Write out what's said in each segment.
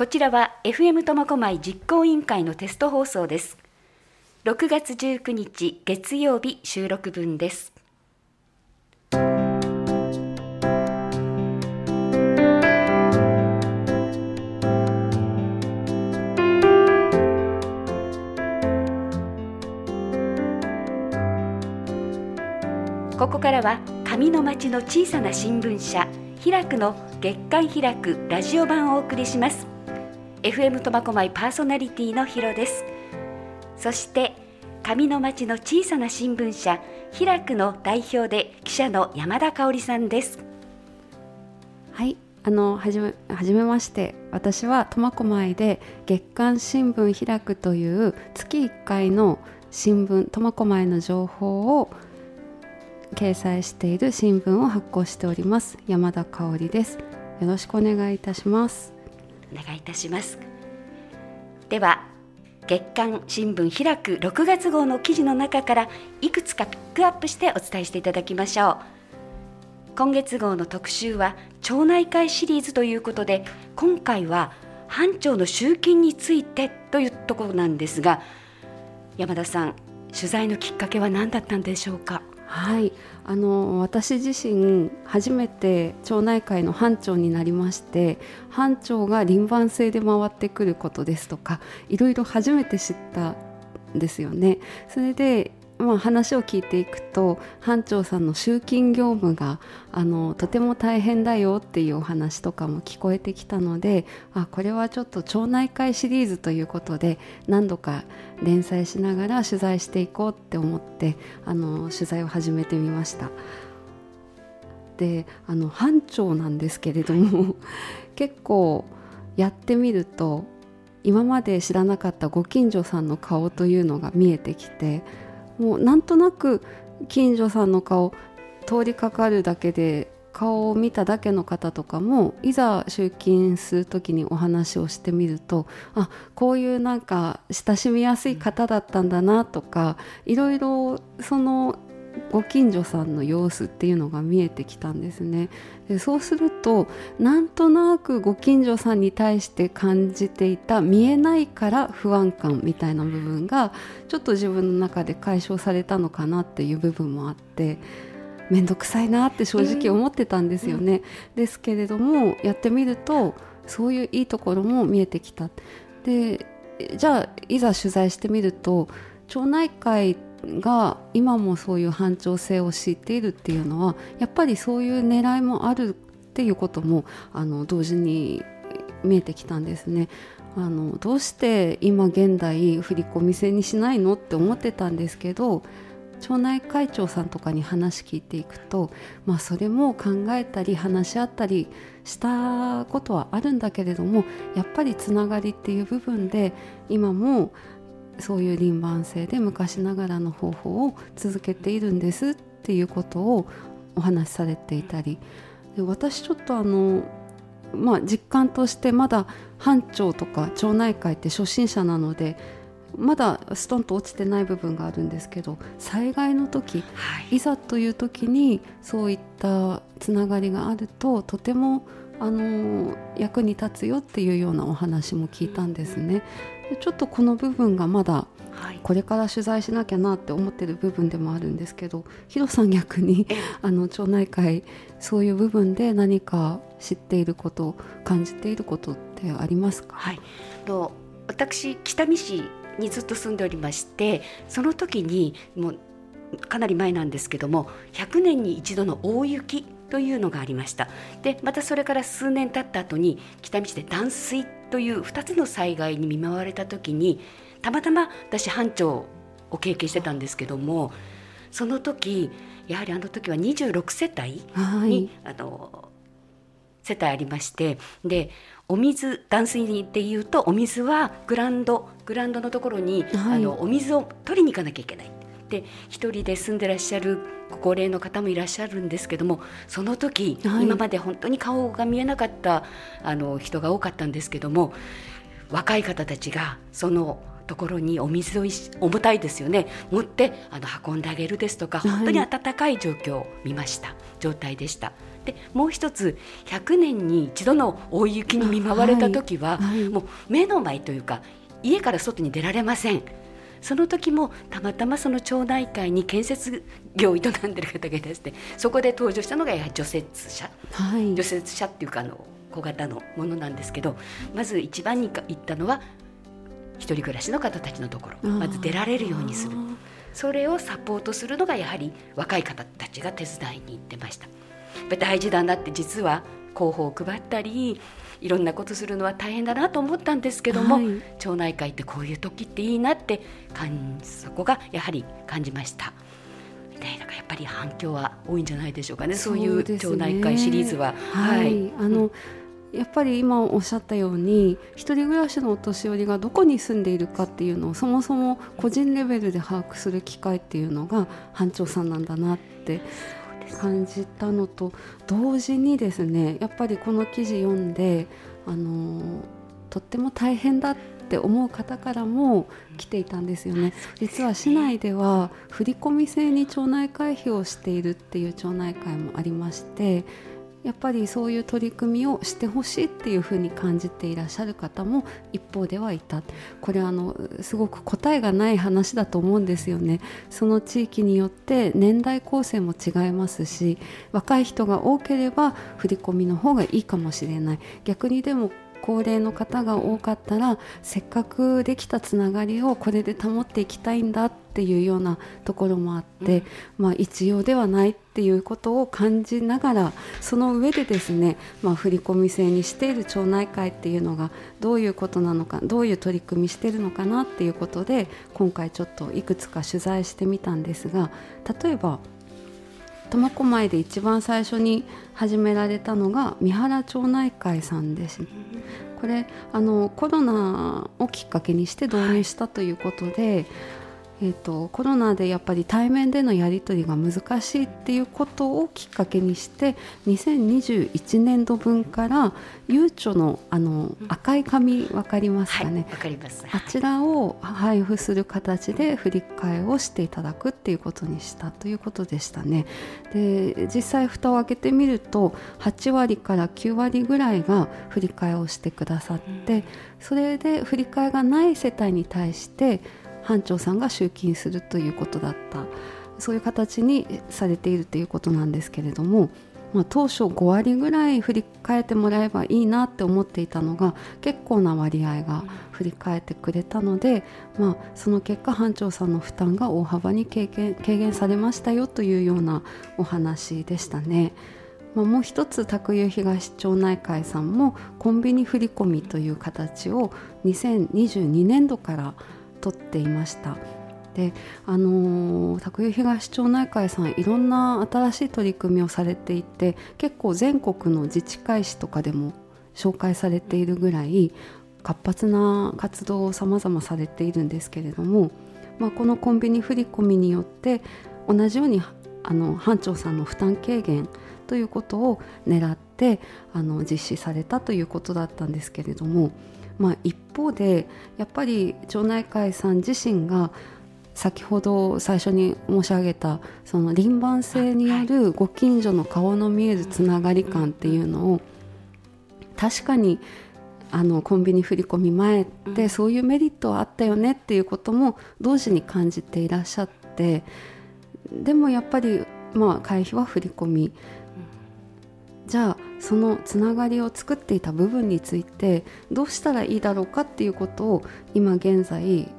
こちらは FM 苫小牧実行委員会のテスト放送です。6月19日月曜日収録分です。ここからは上の町の小さな新聞社開くの月刊開くラジオ版をお送りします。FM 苫小牧パーソナリティのヒロです。そして上の町の小さな新聞社開くの代表で記者の山田香織さんです。はいあのはじめはじめまして。私は苫小牧で月刊新聞開くという月1回の新聞苫小牧の情報を掲載している新聞を発行しております。山田香織です。よろしくお願いいたします。お願いいたします。では月刊新聞開く6月号の記事の中からいくつかピックアップしてお伝えしていただきましょう。今月号の特集は町内会シリーズということで今回は班長の集金についてというところなんですが山田さん取材のきっかけは何だったんでしょうか？はいあの私自身初めて町内会の班長になりまして班長が輪番制で回ってくることですとかいろいろ初めて知ったんですよね。それでまあ、話を聞いていくと班長さんの集金業務があのとても大変だよっていうお話とかも聞こえてきたのであこれはちょっと町内会シリーズということで何度か連載しながら取材していこうって思ってあの取材を始めてみました。であの班長なんですけれども 結構やってみると今まで知らなかったご近所さんの顔というのが見えてきてもうなんとなく近所さんの顔通りかかるだけで顔を見ただけの方とかもいざ集金する時にお話をしてみるとあこういうなんか親しみやすい方だったんだなとかいろいろそのご近所さんの様子っていうのが見えてきたんですね。でそうするとなんとなくご近所さんに対して感じていた見えないから不安感みたいな部分がちょっと自分の中で解消されたのかなっていう部分もあって面倒くさいなって正直思ってたんですよね、うん。ですけれどもやってみるとそういういいところも見えてきた。でじゃあいざ取材してみると町内会が今もそういう反調性を知っているっていうのはやっぱりそういう狙いもあるっていうこともあの同時に見えてきたんですね。あのどうして今現代振り込み制にしないのって思ってたんですけど町内会長さんとかに話聞いていくと、まあ、それも考えたり話し合ったりしたことはあるんだけれどもやっぱりつながりっていう部分で今もそういう輪番制で昔ながらの方法を続けているんですっていうことをお話しされていたりで私ちょっとあのまあ実感としてまだ班長とか町内会って初心者なのでまだストンと落ちてない部分があるんですけど災害の時、はい、いざという時にそういったつながりがあるととてもあの役に立つよっていうようなお話も聞いたんですね。ちょっとこの部分がまだこれから取材しなきゃなって思ってる部分でもあるんですけどヒロさん逆にあの町内会そういう部分で何か知っていること感じていることってありますか、はい、と私北見市にずっと住んでおりましてその時にもうかなり前なんですけども100年に一度の大雪というのがありました。でまたそれから数年経った後に北道で断水という2つの災害に見舞われた時にたまたま私班長を経験してたんですけどもその時やはりあの時は26世帯に、はい、あの世帯ありましてでお水断水でいうとお水はグランドグランドのところに、はい、あのお水を取りに行かなきゃいけない。で一人で住んでらっしゃるご高齢の方もいらっしゃるんですけどもその時、はい、今まで本当に顔が見えなかったあの人が多かったんですけども若い方たちがそのところにお水を重たいですよね。持ってあの運んであげるですとか、本当に温かい状況を見ました。状態でした。でもう一つ100年に一度の大雪に見舞われた時は、はいはい、もう目の前というか家から外に出られません。その時もたまたまその町内会に建設業を営んでる方がいらしてそこで登場したのがやはり除雪車、はい、除雪車っていうかあの小型のものなんですけどまず一番に行ったのは一人暮らしの方たちのところ。まず出られるようにする。それをサポートするのがやはり若い方たちが手伝いに行ってました。大事だなって実は広報を配ったりいろんなことするのは大変だなと思ったんですけども、はい、町内会ってこういう時っていいなってそこがやはり感じました。でだからやっぱり反響は多いんじゃないでしょうかね。そういう町内会シリーズは。はい、はい、あの、うん。やっぱり今おっしゃったように一人暮らしのお年寄りがどこに住んでいるかっていうのをそもそも個人レベルで把握する機会っていうのが班長さんなんだなって感じたのと同時にですねやっぱりこの記事読んであのとっても大変だって思う方からも来ていたんですよね。実は市内では振込制に町内会費をしているっていう町内会もありましてやっぱりそういう取り組みをしてほしいっていうふうに感じていらっしゃる方も一方ではいた。これあのすごく答えがない話だと思うんですよね。その地域によって年代構成も違いますし若い人が多ければ振り込みの方がいいかもしれない。逆にでも高齢の方が多かったらせっかくできたつながりをこれで保っていきたいんだっていうようなところもあって、うん、まあ、一様ではないっていうことを感じながらその上でですね、まあ、振込制にしている町内会っていうのがどういうことなのかどういう取り組みしてるのかなっていうことで今回ちょっといくつか取材してみたんですが例えば苫小牧で一番最初に始められたのが三原町内会さんです、これあのコロナをきっかけにして導入したということで、はいえーと、コロナでやっぱり対面でのやり取りが難しいっていうことをきっかけにして2021年度分からゆうちょのあの赤い紙分かりますかね、はい、かります。あちらを配布する形で振り替えをしていただくっていうことにしたということでしたね。で実際蓋を開けてみると8割から9割ぐらいが振り替えをしてくださって、それで振り替えがない世帯に対して班長さんが集金するということだったそういう形にされているということなんですけれども、まあ、当初5割ぐらい振り返ってもらえばいいなって思っていたのが結構な割合が振り返ってくれたので、まあ、その結果班長さんの負担が大幅に軽減軽減されましたよというようなお話でしたね。まあ、もう一つ卓湯東町内会さんもコンビニ振込という形を2022年度から取っていました。であのー、拓東町内会さんいろんな新しい取り組みをされていて結構全国の自治会誌とかでも紹介されているぐらい活発な活動をさまざまされているんですけれども、まあ、このコンビニ振り込みによって同じようにあの班長さんの負担軽減ということを狙ってあの実施されたということだったんですけれども。まあ、一方でやっぱり町内会さん自身が先ほど最初に申し上げたその輪番制によるご近所の顔の見えるつながり感っていうのを確かにあのコンビニ振り込み前ってそういうメリットはあったよねっていうことも同時に感じていらっしゃってでもやっぱりまあ会費は振り込みじゃあそのつながりを作っていた部分についてどうしたらいいだろうかっていうことを今現在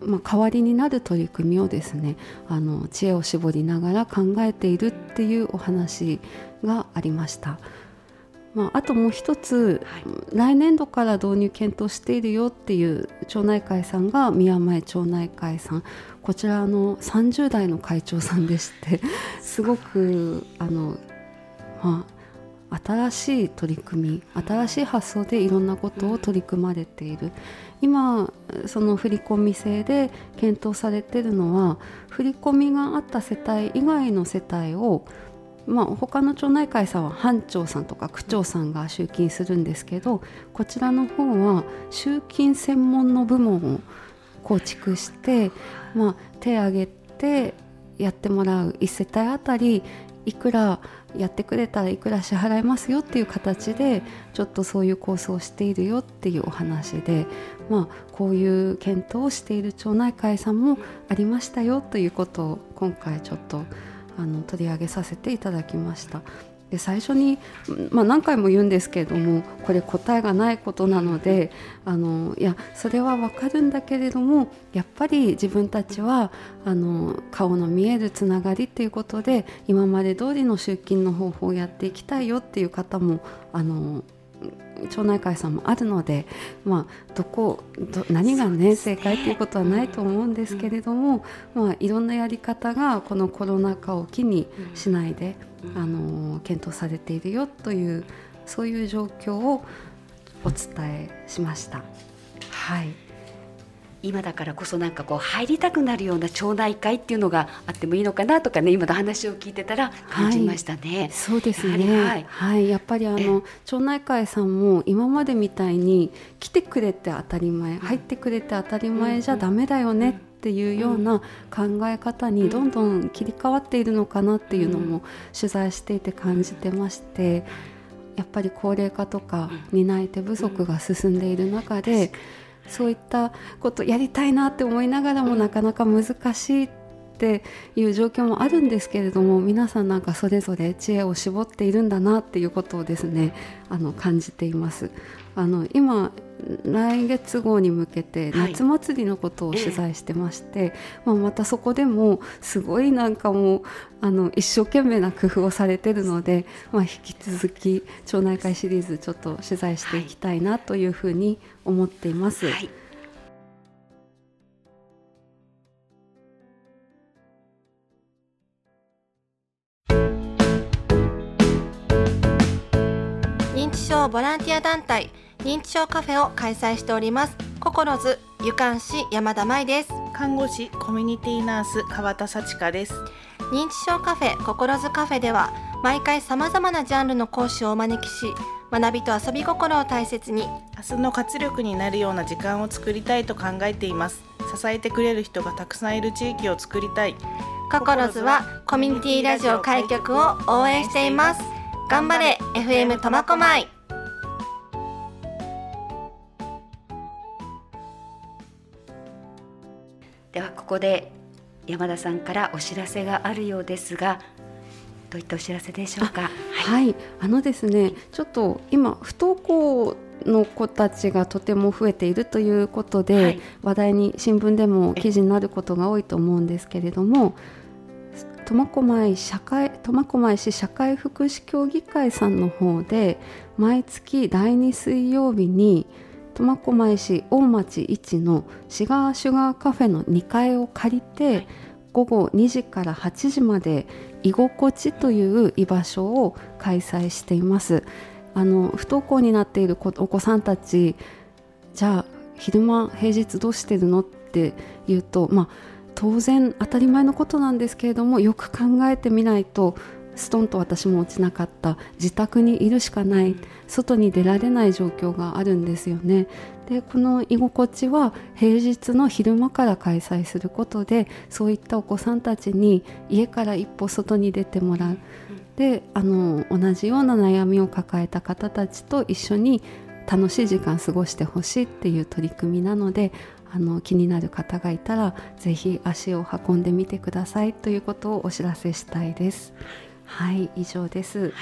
まあ、代わりになる取り組みをですねあの知恵を絞りながら考えているっていうお話がありました。まあ、あともう一つ、はい、来年度から導入検討しているよっていう町内会さんが宮前町内会さんこちらの30代の会長さんでしてすごくあの、まあ、新しい取り組み新しい発想でいろんなことを取り組まれている。今その振込制で検討されているのは振り込みがあった世帯以外の世帯をまあ、他の町内会さんは班長さんとか区長さんが集金するんですけどこちらの方は集金専門の部門を構築して、まあ、手挙げてやってもらう1世帯あたりいくらやってくれたらいくら支払いますよっていう形でちょっとそういう構想をしているよっていうお話で、まあ、こういう検討をしている町内会さんもありましたよということを今回ちょっとあの取り上げさせていただきました。で最初に、まあ、何回も言うんですけれどもこれ答えがないことなのであのいやそれは分かるんだけれどもやっぱり自分たちはあの顔の見えるつながりっていうことで今まで通りの出勤の方法をやっていきたいよっていう方もあの町内会さんもあるので、まあ、どこど何が、ね、正解ということはないと思うんですけれども、まあ、いろんなやり方がこのコロナ禍を機にしないで、あの検討されているよというそういう状況をお伝えしました。はい今だからこそなんかこう入りたくなるような町内会っていうのがあってもいいのかなとかね今の話を聞いてたら感じましたね。はい、そうですね。はい、はい、やっぱりあの町内会さんも今までみたいに来てくれて当たり前、入ってくれて当たり前じゃダメだよねっていうような考え方にどんどん切り替わっているのかなっていうのも取材していて感じてまして。やっぱり高齢化とか担い手不足が進んでいる中で、そういったことやりたいなって思いながらもなかなか難しいっていう状況もあるんですけれども皆さんなんかそれぞれ知恵を絞っているんだなっていうことをですねあの感じています。あの今来月号に向けて夏祭りのことを取材してまして、はい、まあ、またそこでもすごいなんかもうあの一生懸命な工夫をされてるので、まあ、引き続き町内会シリーズちょっと取材していきたいなというふうに思っています。はい認知症ボランティア団体認知症カフェを開催しております。心津湯館市山田舞です。看護師コミュニティナース川田幸香です。認知症カフェ心津カフェでは毎回さまざまなジャンルの講師をお招きし学びと遊び心を大切に明日の活力になるような時間を作りたいと考えています。支えてくれる人がたくさんいる地域を作りたい。心津はコミュニティラジオ開局を応援しています。頑張れ FM 苫小牧ではここで山田さんからお知らせがあるようですがどういったお知らせでしょうか？はい、はい、あのですねちょっと今不登校の子たちがとても増えているということで、はい、話題に新聞でも記事になることが多いと思うんですけれども苫小牧社会苫小牧市社会福祉協議会さんの方で毎月第2水曜日に苫小牧市大町1のシガーシュガーカフェの2階を借りて午後2時から8時まで居心地という居場所を開催しています。あの不登校になっているお子さんたちじゃあ昼間平日どうしてるのって言うとまあ当然当たり前のことなんですけれどもよく考えてみないとストンと私も落ちなかった自宅にいるしかない外に出られない状況があるんですよね。でこの居心地は平日の昼間から開催することでそういったお子さんたちに家から一歩外に出てもらう。であの同じような悩みを抱えた方たちと一緒に楽しい時間過ごしてほしいっていう取り組みなのであの気になる方がいたらぜひ足を運んでみてくださいということをお知らせしたいです。はい以上です、はい、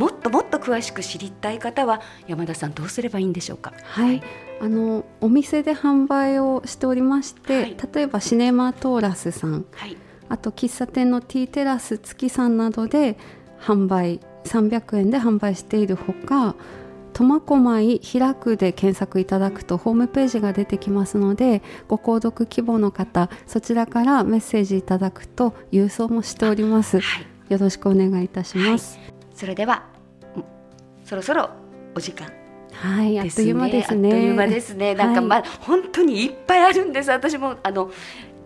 もっともっと詳しく知りたい方は山田さんどうすればいいんでしょうか？はい、あのお店で販売をしておりまして、はい、例えばシネマトーラスさん、はい、あと喫茶店のティーテラス月さんなどで販売300円で販売しているほか苫小牧開くで検索いただくとホームページが出てきますのでご購読希望の方そちらからメッセージいただくと郵送もしております、はい、よろしくお願いいたします、はい、それではそろそろお時間はい、あっという間ですね。あっという間ですね。なんかまあ、はい、本当にいっぱいあるんです。私もあの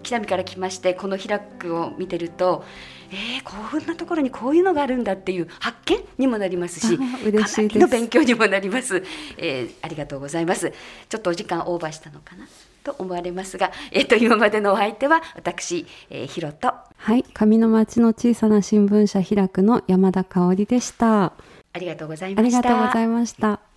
北見から来ましてこの開くを見てると。えー、こういうなところにこういうのがあるんだっていう発見にもなりますし嬉しいの勉強にもなります、えー、ありがとうございますちょっとお時間オーバーしたのかな？と思われますが、えっと今までのお相手は私、えー、ひろと。はい上の町の小さな新聞社開くの山田香織でした。ありがとうございありました。がとうございました